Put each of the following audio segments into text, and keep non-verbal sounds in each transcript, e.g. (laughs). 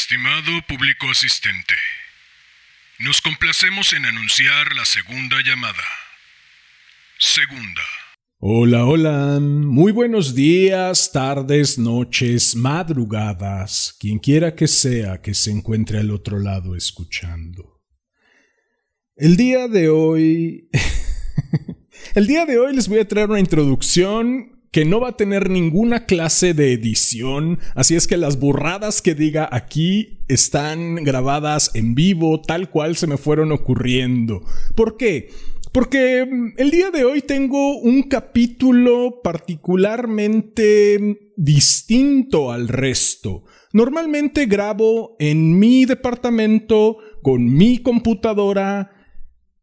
Estimado público asistente, nos complacemos en anunciar la segunda llamada. Segunda. Hola, hola. Muy buenos días, tardes, noches, madrugadas, quien quiera que sea que se encuentre al otro lado escuchando. El día de hoy... (laughs) El día de hoy les voy a traer una introducción que no va a tener ninguna clase de edición, así es que las burradas que diga aquí están grabadas en vivo, tal cual se me fueron ocurriendo. ¿Por qué? Porque mm, el día de hoy tengo un capítulo particularmente distinto al resto. Normalmente grabo en mi departamento con mi computadora,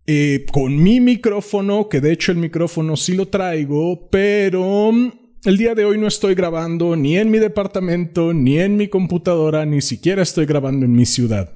eh, con mi micrófono, que de hecho el micrófono sí lo traigo, pero mm, el día de hoy no estoy grabando ni en mi departamento, ni en mi computadora, ni siquiera estoy grabando en mi ciudad.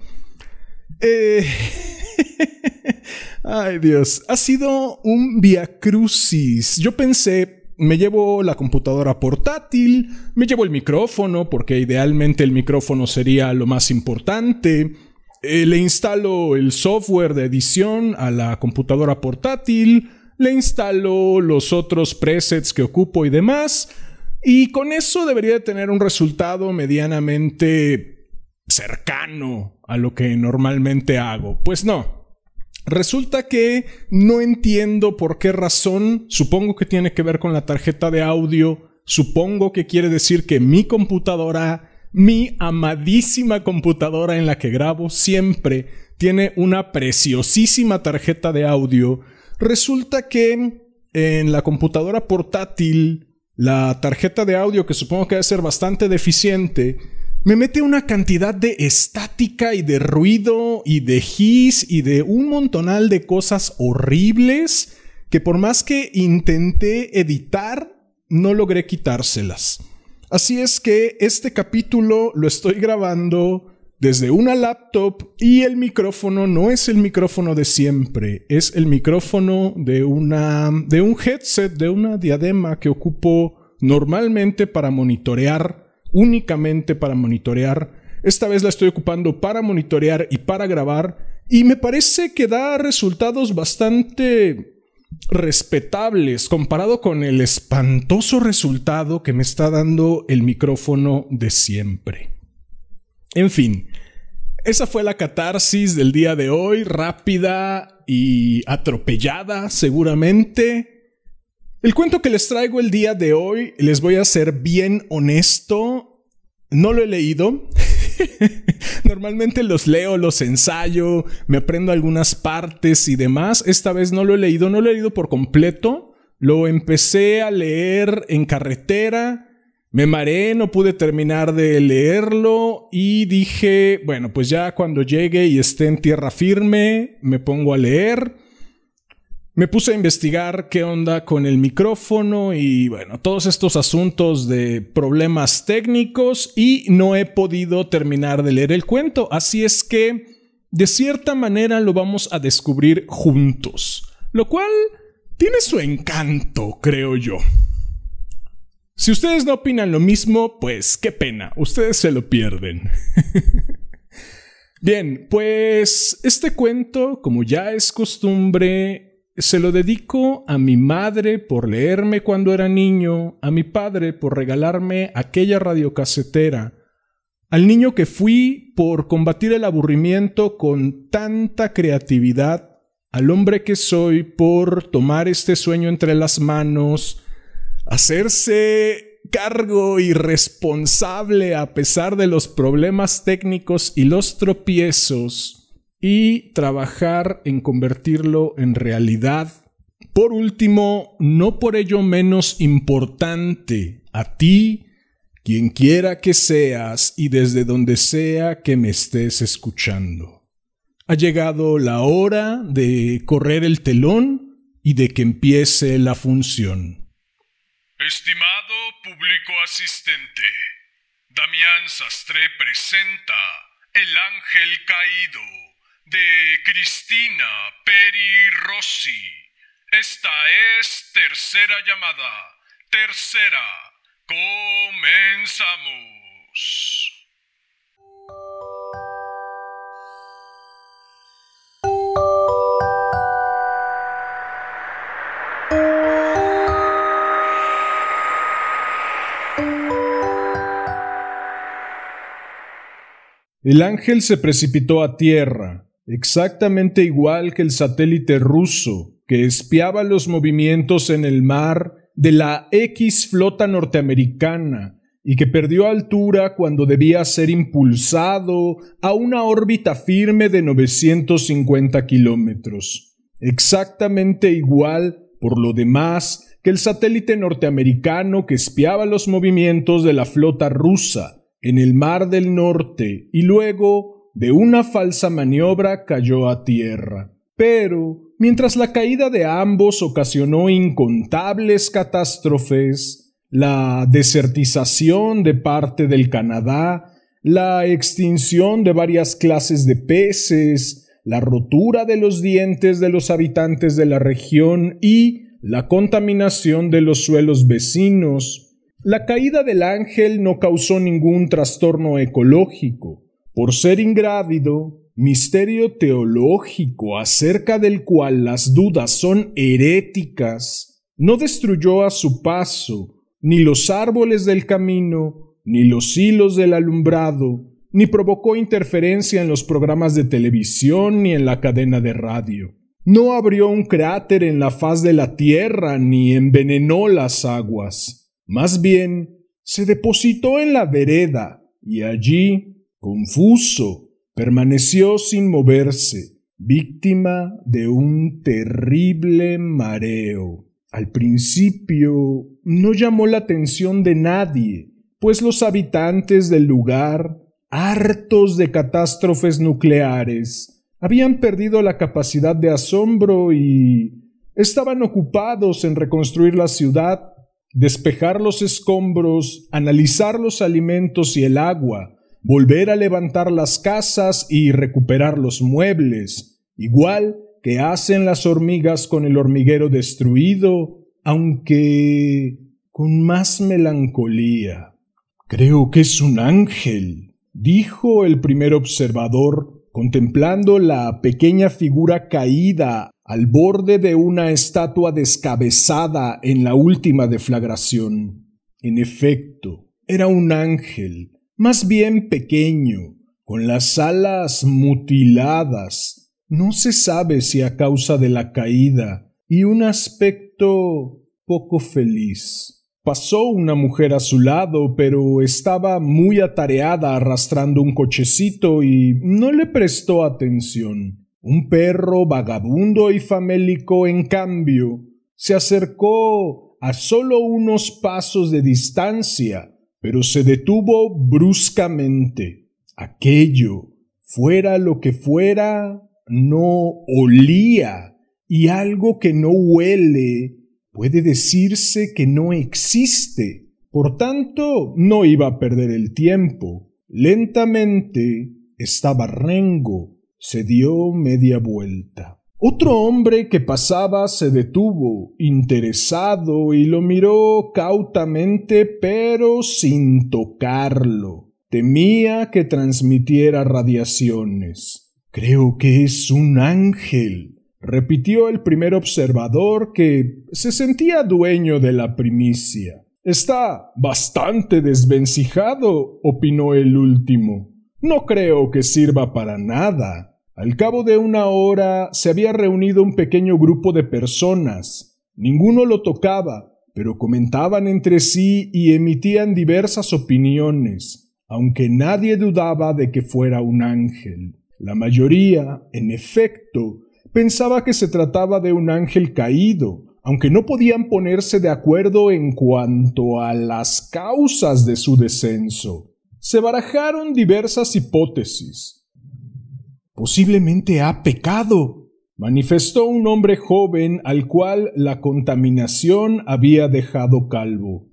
Eh... (laughs) Ay Dios, ha sido un via crucis. Yo pensé, me llevo la computadora portátil, me llevo el micrófono, porque idealmente el micrófono sería lo más importante. Eh, le instalo el software de edición a la computadora portátil, le instalo los otros presets que ocupo y demás, y con eso debería de tener un resultado medianamente cercano a lo que normalmente hago. Pues no. Resulta que no entiendo por qué razón, supongo que tiene que ver con la tarjeta de audio, supongo que quiere decir que mi computadora mi amadísima computadora en la que grabo siempre tiene una preciosísima tarjeta de audio. Resulta que en la computadora portátil, la tarjeta de audio, que supongo que debe ser bastante deficiente, me mete una cantidad de estática y de ruido y de hiss y de un montonal de cosas horribles que por más que intenté editar, no logré quitárselas. Así es que este capítulo lo estoy grabando desde una laptop y el micrófono no es el micrófono de siempre, es el micrófono de una de un headset, de una diadema que ocupo normalmente para monitorear, únicamente para monitorear. Esta vez la estoy ocupando para monitorear y para grabar y me parece que da resultados bastante respetables comparado con el espantoso resultado que me está dando el micrófono de siempre. En fin, esa fue la catarsis del día de hoy, rápida y atropellada seguramente. El cuento que les traigo el día de hoy, les voy a ser bien honesto, no lo he leído. (laughs) Normalmente los leo, los ensayo, me aprendo algunas partes y demás. Esta vez no lo he leído, no lo he leído por completo. Lo empecé a leer en carretera. Me mareé, no pude terminar de leerlo y dije, bueno, pues ya cuando llegue y esté en tierra firme, me pongo a leer. Me puse a investigar qué onda con el micrófono y bueno, todos estos asuntos de problemas técnicos y no he podido terminar de leer el cuento, así es que de cierta manera lo vamos a descubrir juntos, lo cual tiene su encanto, creo yo. Si ustedes no opinan lo mismo, pues qué pena, ustedes se lo pierden. (laughs) Bien, pues este cuento, como ya es costumbre, se lo dedico a mi madre por leerme cuando era niño, a mi padre por regalarme aquella radiocasetera, al niño que fui por combatir el aburrimiento con tanta creatividad, al hombre que soy por tomar este sueño entre las manos, hacerse cargo y responsable a pesar de los problemas técnicos y los tropiezos, y trabajar en convertirlo en realidad. Por último, no por ello menos importante, a ti, quien quiera que seas y desde donde sea que me estés escuchando. Ha llegado la hora de correr el telón y de que empiece la función. Estimado público asistente, Damián Sastre presenta El Ángel Caído de Cristina Peri Rossi. Esta es tercera llamada. Tercera. Comenzamos. El ángel se precipitó a tierra exactamente igual que el satélite ruso que espiaba los movimientos en el mar de la X flota norteamericana y que perdió altura cuando debía ser impulsado a una órbita firme de 950 kilómetros. Exactamente igual, por lo demás, que el satélite norteamericano que espiaba los movimientos de la flota rusa en el Mar del Norte y luego, de una falsa maniobra, cayó a tierra. Pero, mientras la caída de ambos ocasionó incontables catástrofes, la desertización de parte del Canadá, la extinción de varias clases de peces, la rotura de los dientes de los habitantes de la región y la contaminación de los suelos vecinos, la caída del ángel no causó ningún trastorno ecológico. Por ser ingrávido, misterio teológico acerca del cual las dudas son heréticas, no destruyó a su paso ni los árboles del camino, ni los hilos del alumbrado, ni provocó interferencia en los programas de televisión ni en la cadena de radio. No abrió un cráter en la faz de la tierra ni envenenó las aguas. Más bien, se depositó en la vereda y allí, confuso, permaneció sin moverse, víctima de un terrible mareo. Al principio no llamó la atención de nadie, pues los habitantes del lugar, hartos de catástrofes nucleares, habían perdido la capacidad de asombro y estaban ocupados en reconstruir la ciudad, despejar los escombros, analizar los alimentos y el agua, volver a levantar las casas y recuperar los muebles, igual que hacen las hormigas con el hormiguero destruido, aunque con más melancolía. Creo que es un ángel, dijo el primer observador, contemplando la pequeña figura caída al borde de una estatua descabezada en la última deflagración. En efecto, era un ángel, más bien pequeño, con las alas mutiladas, no se sabe si a causa de la caída, y un aspecto poco feliz. Pasó una mujer a su lado, pero estaba muy atareada arrastrando un cochecito y no le prestó atención. Un perro vagabundo y famélico, en cambio, se acercó a solo unos pasos de distancia pero se detuvo bruscamente. Aquello, fuera lo que fuera, no olía, y algo que no huele puede decirse que no existe. Por tanto, no iba a perder el tiempo. Lentamente estaba rengo, se dio media vuelta. Otro hombre que pasaba se detuvo, interesado, y lo miró cautamente, pero sin tocarlo. Temía que transmitiera radiaciones. Creo que es un ángel, repitió el primer observador que se sentía dueño de la primicia. Está bastante desvencijado, opinó el último. No creo que sirva para nada. Al cabo de una hora se había reunido un pequeño grupo de personas. Ninguno lo tocaba, pero comentaban entre sí y emitían diversas opiniones, aunque nadie dudaba de que fuera un ángel. La mayoría, en efecto, pensaba que se trataba de un ángel caído, aunque no podían ponerse de acuerdo en cuanto a las causas de su descenso. Se barajaron diversas hipótesis, Posiblemente ha pecado, manifestó un hombre joven al cual la contaminación había dejado calvo.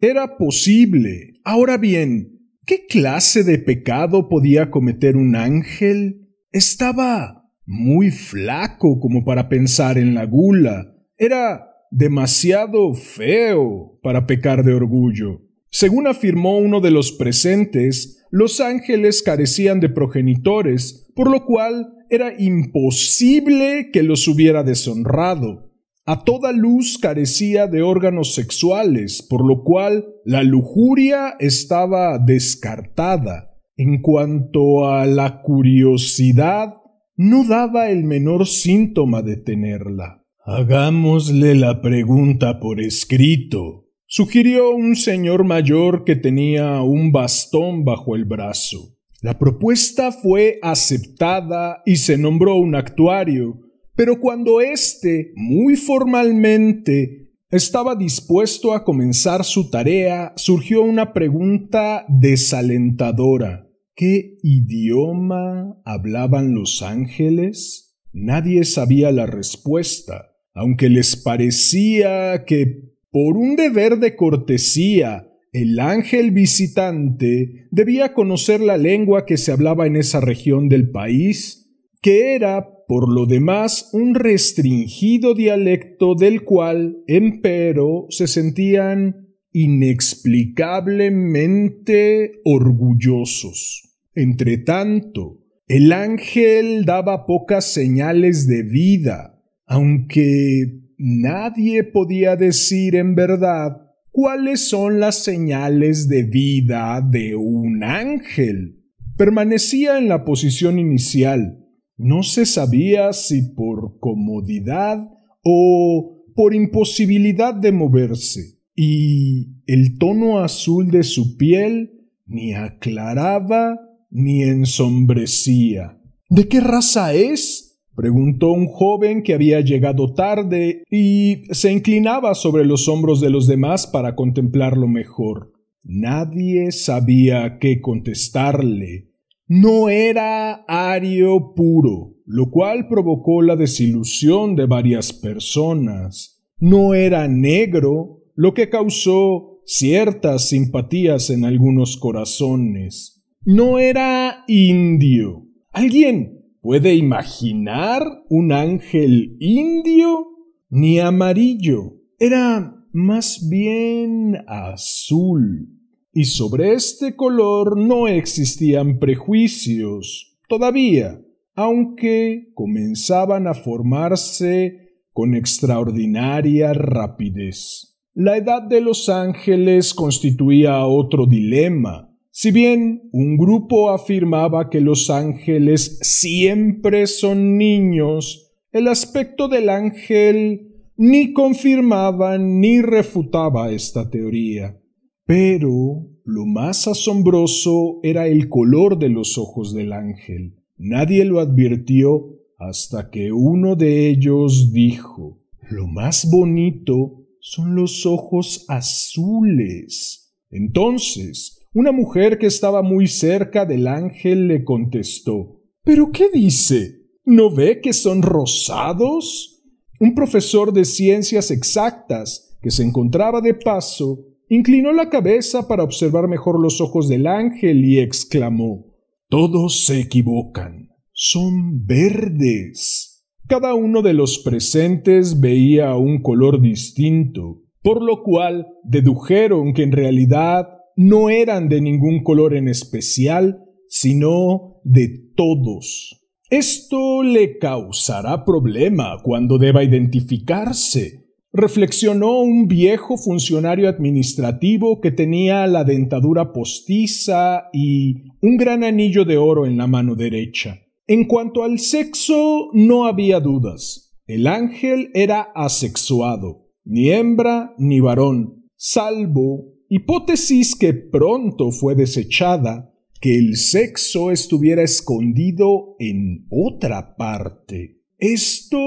Era posible. Ahora bien, ¿qué clase de pecado podía cometer un ángel? Estaba muy flaco como para pensar en la gula. Era demasiado feo para pecar de orgullo. Según afirmó uno de los presentes, los ángeles carecían de progenitores, por lo cual era imposible que los hubiera deshonrado. A toda luz carecía de órganos sexuales, por lo cual la lujuria estaba descartada. En cuanto a la curiosidad, no daba el menor síntoma de tenerla. Hagámosle la pregunta por escrito, sugirió un señor mayor que tenía un bastón bajo el brazo. La propuesta fue aceptada y se nombró un actuario, pero cuando éste, muy formalmente, estaba dispuesto a comenzar su tarea, surgió una pregunta desalentadora. ¿Qué idioma hablaban los ángeles? Nadie sabía la respuesta, aunque les parecía que, por un deber de cortesía, el ángel visitante debía conocer la lengua que se hablaba en esa región del país, que era, por lo demás, un restringido dialecto del cual, empero, se sentían inexplicablemente orgullosos. Entretanto, el ángel daba pocas señales de vida, aunque nadie podía decir en verdad cuáles son las señales de vida de un ángel. Permanecía en la posición inicial. No se sabía si por comodidad o por imposibilidad de moverse, y el tono azul de su piel ni aclaraba ni ensombrecía. ¿De qué raza es? Preguntó un joven que había llegado tarde y se inclinaba sobre los hombros de los demás para contemplarlo mejor. Nadie sabía qué contestarle. No era ario puro, lo cual provocó la desilusión de varias personas. No era negro, lo que causó ciertas simpatías en algunos corazones no era indio. ¿Alguien puede imaginar un ángel indio? Ni amarillo. Era más bien azul. Y sobre este color no existían prejuicios todavía, aunque comenzaban a formarse con extraordinaria rapidez. La edad de los ángeles constituía otro dilema si bien un grupo afirmaba que los ángeles siempre son niños, el aspecto del ángel ni confirmaba ni refutaba esta teoría. Pero lo más asombroso era el color de los ojos del ángel. Nadie lo advirtió hasta que uno de ellos dijo Lo más bonito son los ojos azules. Entonces una mujer que estaba muy cerca del ángel le contestó ¿Pero qué dice? ¿No ve que son rosados? Un profesor de ciencias exactas, que se encontraba de paso, inclinó la cabeza para observar mejor los ojos del ángel y exclamó Todos se equivocan. Son verdes. Cada uno de los presentes veía un color distinto, por lo cual dedujeron que en realidad no eran de ningún color en especial, sino de todos. Esto le causará problema cuando deba identificarse, reflexionó un viejo funcionario administrativo que tenía la dentadura postiza y un gran anillo de oro en la mano derecha. En cuanto al sexo, no había dudas. El ángel era asexuado, ni hembra ni varón, salvo hipótesis que pronto fue desechada, que el sexo estuviera escondido en otra parte. Esto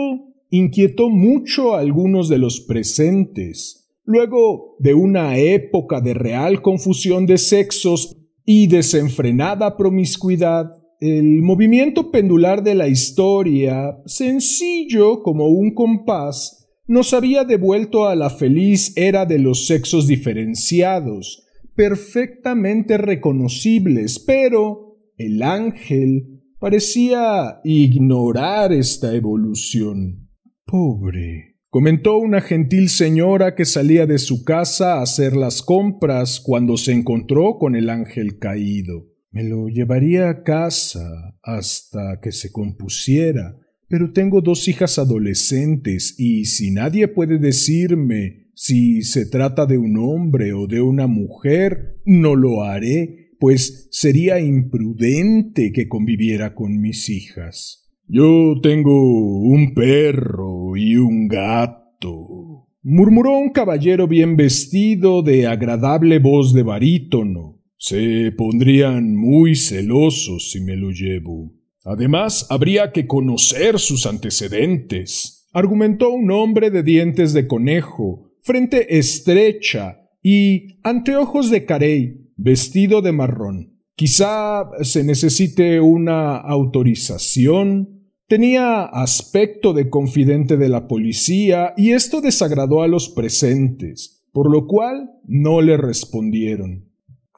inquietó mucho a algunos de los presentes. Luego de una época de real confusión de sexos y desenfrenada promiscuidad, el movimiento pendular de la historia, sencillo como un compás, nos había devuelto a la feliz era de los sexos diferenciados, perfectamente reconocibles, pero el ángel parecía ignorar esta evolución. Pobre, comentó una gentil señora que salía de su casa a hacer las compras cuando se encontró con el ángel caído. Me lo llevaría a casa hasta que se compusiera pero tengo dos hijas adolescentes y si nadie puede decirme si se trata de un hombre o de una mujer, no lo haré, pues sería imprudente que conviviera con mis hijas. Yo tengo un perro y un gato, murmuró un caballero bien vestido de agradable voz de barítono. Se pondrían muy celosos si me lo llevo. Además, habría que conocer sus antecedentes, argumentó un hombre de dientes de conejo, frente estrecha y anteojos de carey, vestido de marrón. Quizá se necesite una autorización. Tenía aspecto de confidente de la policía y esto desagradó a los presentes, por lo cual no le respondieron.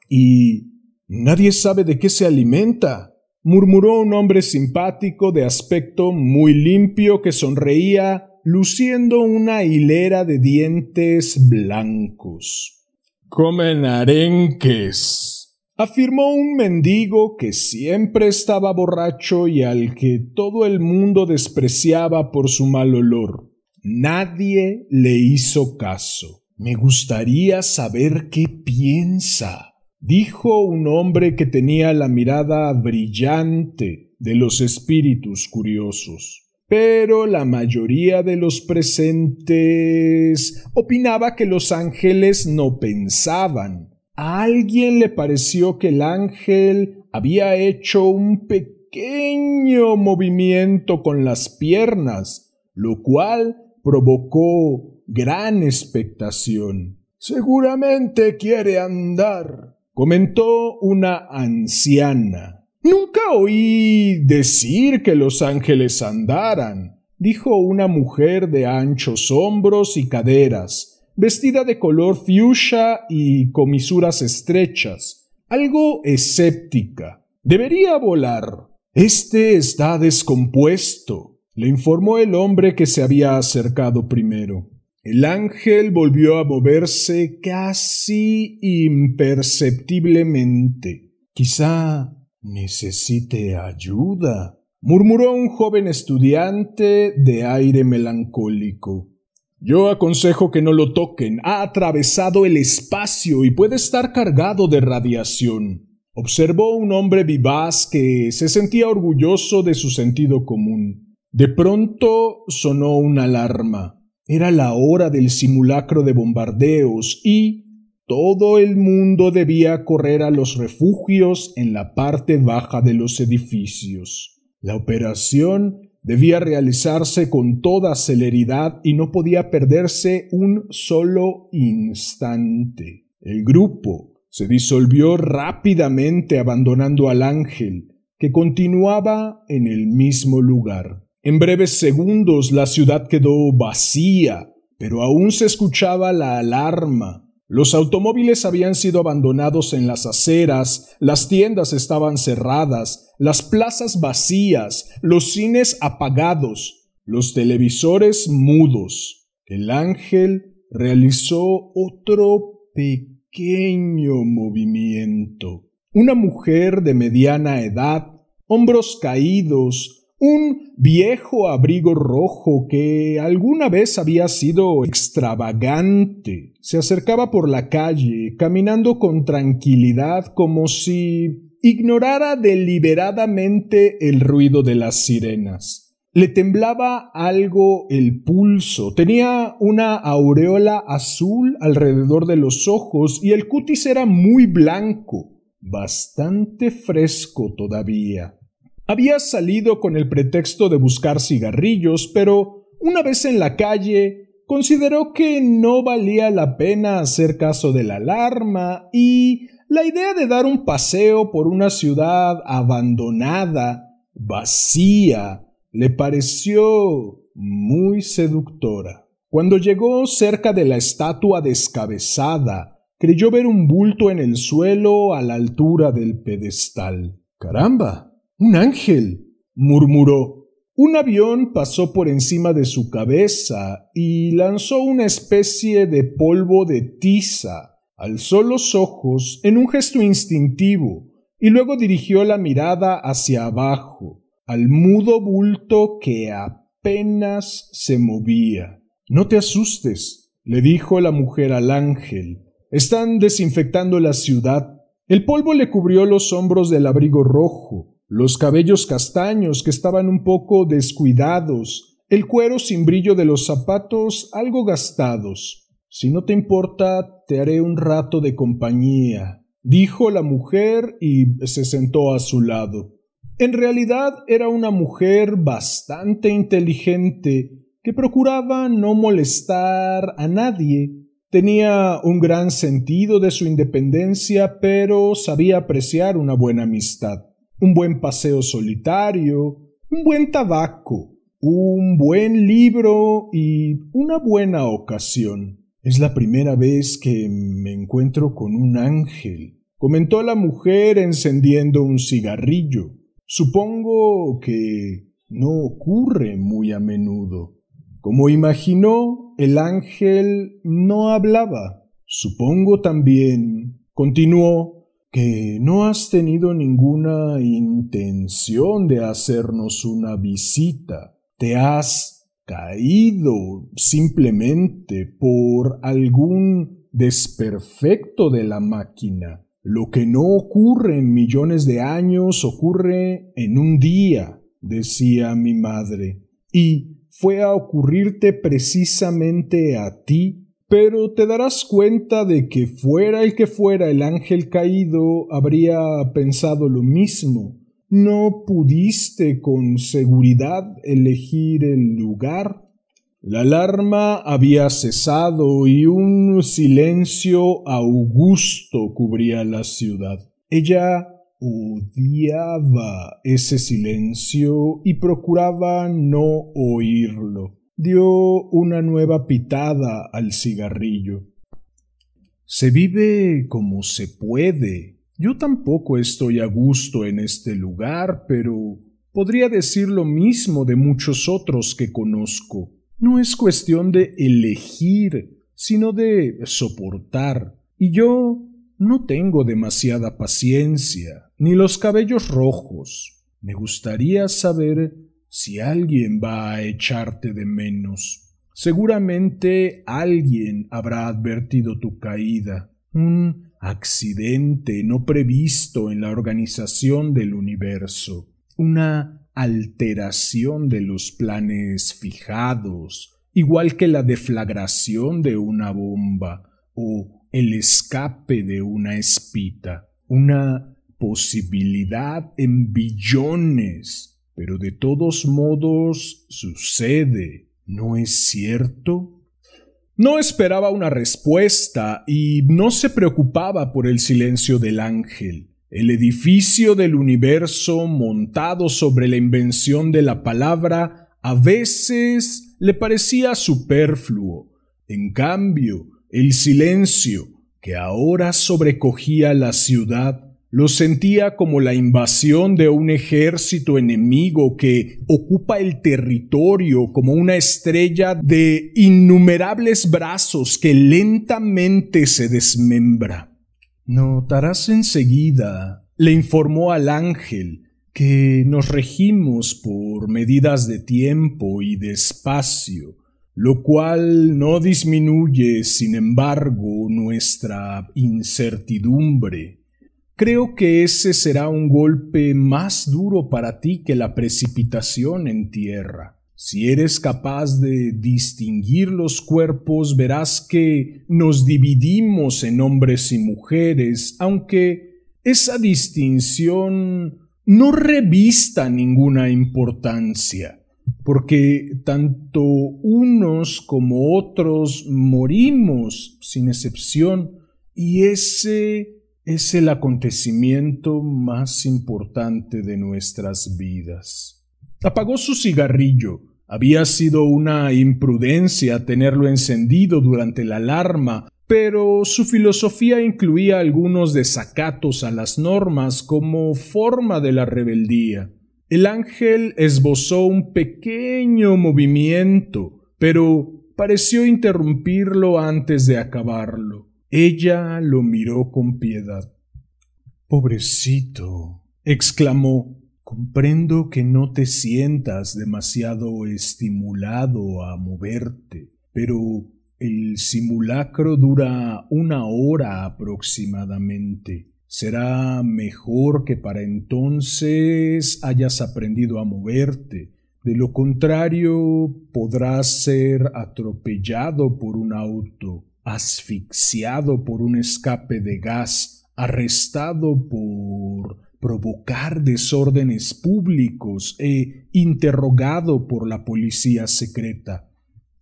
Y nadie sabe de qué se alimenta, murmuró un hombre simpático de aspecto muy limpio que sonreía luciendo una hilera de dientes blancos. Comen arenques, afirmó un mendigo que siempre estaba borracho y al que todo el mundo despreciaba por su mal olor. Nadie le hizo caso. Me gustaría saber qué piensa dijo un hombre que tenía la mirada brillante de los espíritus curiosos. Pero la mayoría de los presentes opinaba que los ángeles no pensaban. A alguien le pareció que el ángel había hecho un pequeño movimiento con las piernas, lo cual provocó gran expectación. Seguramente quiere andar, comentó una anciana. Nunca oí decir que los ángeles andaran, dijo una mujer de anchos hombros y caderas, vestida de color fuchsia y comisuras estrechas, algo escéptica. Debería volar. Este está descompuesto, le informó el hombre que se había acercado primero. El ángel volvió a moverse casi imperceptiblemente. Quizá necesite ayuda, murmuró un joven estudiante de aire melancólico. Yo aconsejo que no lo toquen. Ha atravesado el espacio y puede estar cargado de radiación. Observó un hombre vivaz que se sentía orgulloso de su sentido común. De pronto sonó una alarma. Era la hora del simulacro de bombardeos y todo el mundo debía correr a los refugios en la parte baja de los edificios. La operación debía realizarse con toda celeridad y no podía perderse un solo instante. El grupo se disolvió rápidamente abandonando al ángel, que continuaba en el mismo lugar. En breves segundos la ciudad quedó vacía, pero aún se escuchaba la alarma. Los automóviles habían sido abandonados en las aceras, las tiendas estaban cerradas, las plazas vacías, los cines apagados, los televisores mudos. El ángel realizó otro pequeño movimiento. Una mujer de mediana edad, hombros caídos, un viejo abrigo rojo que alguna vez había sido extravagante. Se acercaba por la calle, caminando con tranquilidad como si ignorara deliberadamente el ruido de las sirenas. Le temblaba algo el pulso, tenía una aureola azul alrededor de los ojos y el cutis era muy blanco, bastante fresco todavía. Había salido con el pretexto de buscar cigarrillos, pero una vez en la calle consideró que no valía la pena hacer caso de la alarma y la idea de dar un paseo por una ciudad abandonada, vacía, le pareció muy seductora. Cuando llegó cerca de la estatua descabezada, creyó ver un bulto en el suelo a la altura del pedestal. Caramba. Un ángel. murmuró. Un avión pasó por encima de su cabeza y lanzó una especie de polvo de tiza. Alzó los ojos en un gesto instintivo y luego dirigió la mirada hacia abajo, al mudo bulto que apenas se movía. No te asustes, le dijo la mujer al ángel. Están desinfectando la ciudad El polvo le cubrió los hombros del abrigo rojo, los cabellos castaños que estaban un poco descuidados, el cuero sin brillo de los zapatos algo gastados. Si no te importa, te haré un rato de compañía, dijo la mujer y se sentó a su lado. En realidad era una mujer bastante inteligente que procuraba no molestar a nadie. Tenía un gran sentido de su independencia, pero sabía apreciar una buena amistad, un buen paseo solitario, un buen tabaco, un buen libro y una buena ocasión. Es la primera vez que me encuentro con un ángel, comentó la mujer encendiendo un cigarrillo. Supongo que no ocurre muy a menudo. Como imaginó, el ángel no hablaba. Supongo también, continuó, que no has tenido ninguna intención de hacernos una visita. Te has caído simplemente por algún desperfecto de la máquina. Lo que no ocurre en millones de años ocurre en un día, decía mi madre, y fue a ocurrirte precisamente a ti, pero te darás cuenta de que fuera el que fuera el ángel caído habría pensado lo mismo. No pudiste con seguridad elegir el lugar la alarma había cesado y un silencio augusto cubría la ciudad. Ella odiaba ese silencio y procuraba no oírlo. Dio una nueva pitada al cigarrillo. Se vive como se puede. Yo tampoco estoy a gusto en este lugar, pero podría decir lo mismo de muchos otros que conozco. No es cuestión de elegir, sino de soportar. Y yo no tengo demasiada paciencia, ni los cabellos rojos. Me gustaría saber si alguien va a echarte de menos. Seguramente alguien habrá advertido tu caída, un accidente no previsto en la organización del universo, una alteración de los planes fijados, igual que la deflagración de una bomba o el escape de una espita, una posibilidad en billones, pero de todos modos sucede, ¿no es cierto? No esperaba una respuesta y no se preocupaba por el silencio del ángel. El edificio del universo montado sobre la invención de la palabra a veces le parecía superfluo. En cambio, el silencio que ahora sobrecogía la ciudad lo sentía como la invasión de un ejército enemigo que ocupa el territorio como una estrella de innumerables brazos que lentamente se desmembra. Notarás enseguida, le informó al ángel, que nos regimos por medidas de tiempo y de espacio, lo cual no disminuye, sin embargo, nuestra incertidumbre. Creo que ese será un golpe más duro para ti que la precipitación en tierra. Si eres capaz de distinguir los cuerpos, verás que nos dividimos en hombres y mujeres, aunque esa distinción no revista ninguna importancia, porque tanto unos como otros morimos sin excepción, y ese es el acontecimiento más importante de nuestras vidas. Apagó su cigarrillo. Había sido una imprudencia tenerlo encendido durante la alarma, pero su filosofía incluía algunos desacatos a las normas como forma de la rebeldía. El ángel esbozó un pequeño movimiento, pero pareció interrumpirlo antes de acabarlo. Ella lo miró con piedad. Pobrecito, exclamó. Comprendo que no te sientas demasiado estimulado a moverte, pero el simulacro dura una hora aproximadamente. Será mejor que para entonces hayas aprendido a moverte. De lo contrario, podrás ser atropellado por un auto, asfixiado por un escape de gas, arrestado por provocar desórdenes públicos e interrogado por la policía secreta.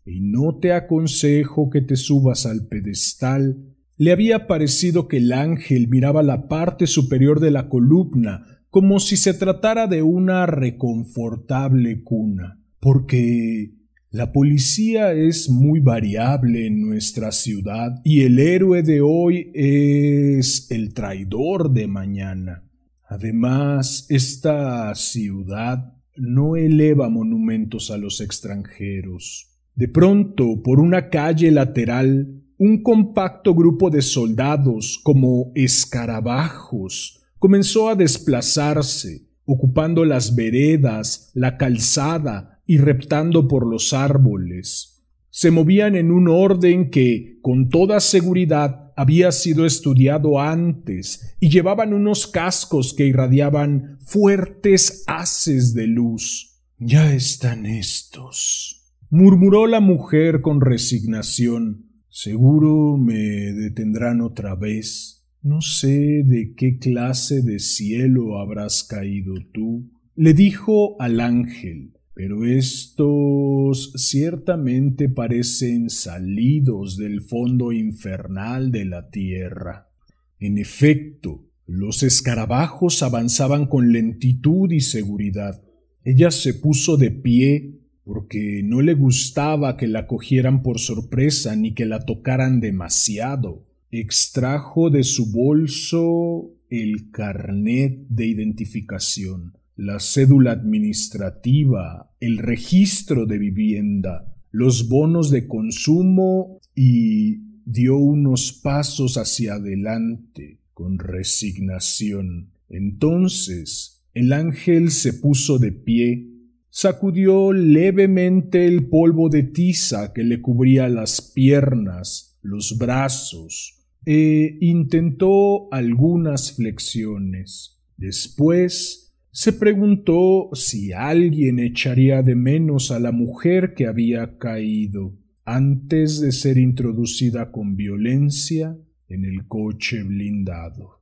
Y no te aconsejo que te subas al pedestal. Le había parecido que el ángel miraba la parte superior de la columna como si se tratara de una reconfortable cuna, porque la policía es muy variable en nuestra ciudad y el héroe de hoy es el traidor de mañana. Además, esta ciudad no eleva monumentos a los extranjeros. De pronto, por una calle lateral, un compacto grupo de soldados, como escarabajos, comenzó a desplazarse, ocupando las veredas, la calzada y reptando por los árboles. Se movían en un orden que, con toda seguridad, había sido estudiado antes y llevaban unos cascos que irradiaban fuertes haces de luz. Ya están estos, murmuró la mujer con resignación. Seguro me detendrán otra vez. No sé de qué clase de cielo habrás caído tú, le dijo al ángel pero estos ciertamente parecen salidos del fondo infernal de la tierra. En efecto, los escarabajos avanzaban con lentitud y seguridad. Ella se puso de pie porque no le gustaba que la cogieran por sorpresa ni que la tocaran demasiado. Extrajo de su bolso el carnet de identificación la cédula administrativa, el registro de vivienda, los bonos de consumo y dio unos pasos hacia adelante con resignación. Entonces el ángel se puso de pie, sacudió levemente el polvo de tiza que le cubría las piernas, los brazos, e intentó algunas flexiones. Después se preguntó si alguien echaría de menos a la mujer que había caído antes de ser introducida con violencia en el coche blindado.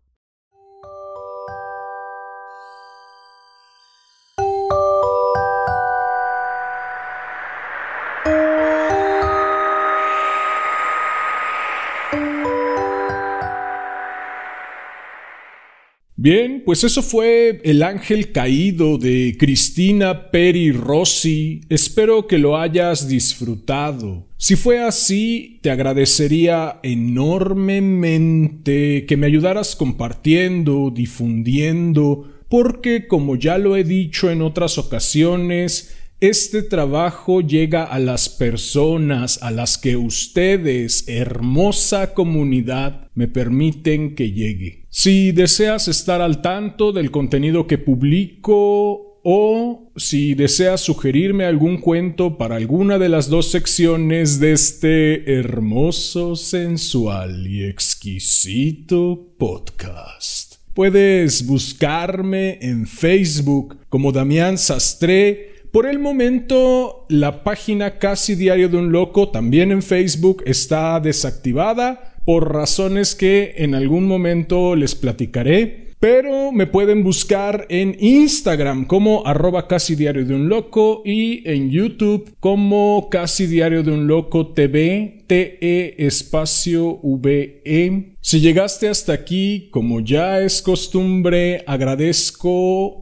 Bien, pues eso fue El Ángel Caído de Cristina Peri Rossi. Espero que lo hayas disfrutado. Si fue así, te agradecería enormemente que me ayudaras compartiendo, difundiendo, porque como ya lo he dicho en otras ocasiones, este trabajo llega a las personas a las que ustedes, hermosa comunidad, me permiten que llegue. Si deseas estar al tanto del contenido que publico o si deseas sugerirme algún cuento para alguna de las dos secciones de este hermoso, sensual y exquisito podcast. Puedes buscarme en Facebook como Damián Sastre por el momento, la página Casi Diario de un Loco, también en Facebook, está desactivada por razones que en algún momento les platicaré. Pero me pueden buscar en Instagram como arroba casi diario de un loco y en YouTube como casi diario de un loco TV, TE espacio VE. Si llegaste hasta aquí, como ya es costumbre, agradezco